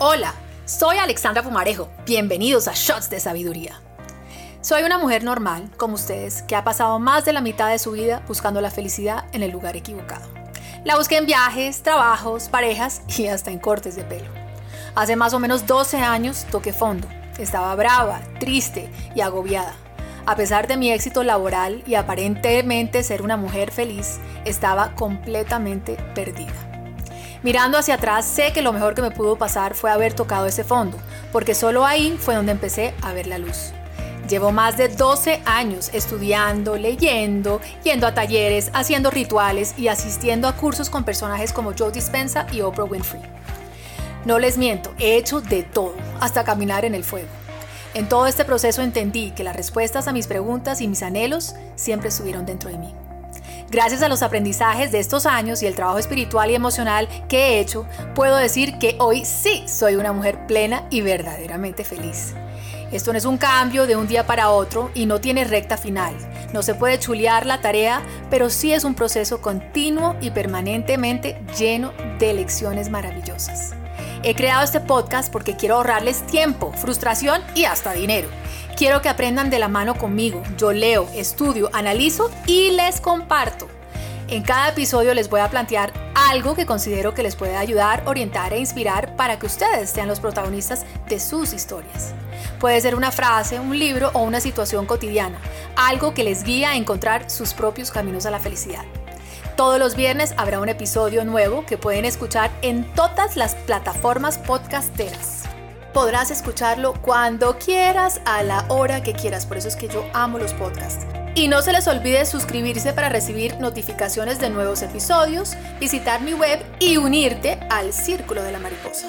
Hola, soy Alexandra Fumarejo. Bienvenidos a Shots de Sabiduría. Soy una mujer normal, como ustedes, que ha pasado más de la mitad de su vida buscando la felicidad en el lugar equivocado. La busqué en viajes, trabajos, parejas y hasta en cortes de pelo. Hace más o menos 12 años toqué fondo. Estaba brava, triste y agobiada. A pesar de mi éxito laboral y aparentemente ser una mujer feliz, estaba completamente perdida. Mirando hacia atrás, sé que lo mejor que me pudo pasar fue haber tocado ese fondo, porque solo ahí fue donde empecé a ver la luz. Llevo más de 12 años estudiando, leyendo, yendo a talleres, haciendo rituales y asistiendo a cursos con personajes como Joe Dispenza y Oprah Winfrey. No les miento, he hecho de todo, hasta caminar en el fuego. En todo este proceso entendí que las respuestas a mis preguntas y mis anhelos siempre estuvieron dentro de mí. Gracias a los aprendizajes de estos años y el trabajo espiritual y emocional que he hecho, puedo decir que hoy sí soy una mujer plena y verdaderamente feliz. Esto no es un cambio de un día para otro y no tiene recta final. No se puede chulear la tarea, pero sí es un proceso continuo y permanentemente lleno de lecciones maravillosas. He creado este podcast porque quiero ahorrarles tiempo, frustración y hasta dinero. Quiero que aprendan de la mano conmigo. Yo leo, estudio, analizo y les comparto. En cada episodio les voy a plantear algo que considero que les puede ayudar, orientar e inspirar para que ustedes sean los protagonistas de sus historias. Puede ser una frase, un libro o una situación cotidiana, algo que les guía a encontrar sus propios caminos a la felicidad. Todos los viernes habrá un episodio nuevo que pueden escuchar en todas las plataformas podcasteras podrás escucharlo cuando quieras, a la hora que quieras. Por eso es que yo amo los podcasts. Y no se les olvide suscribirse para recibir notificaciones de nuevos episodios, visitar mi web y unirte al Círculo de la Mariposa.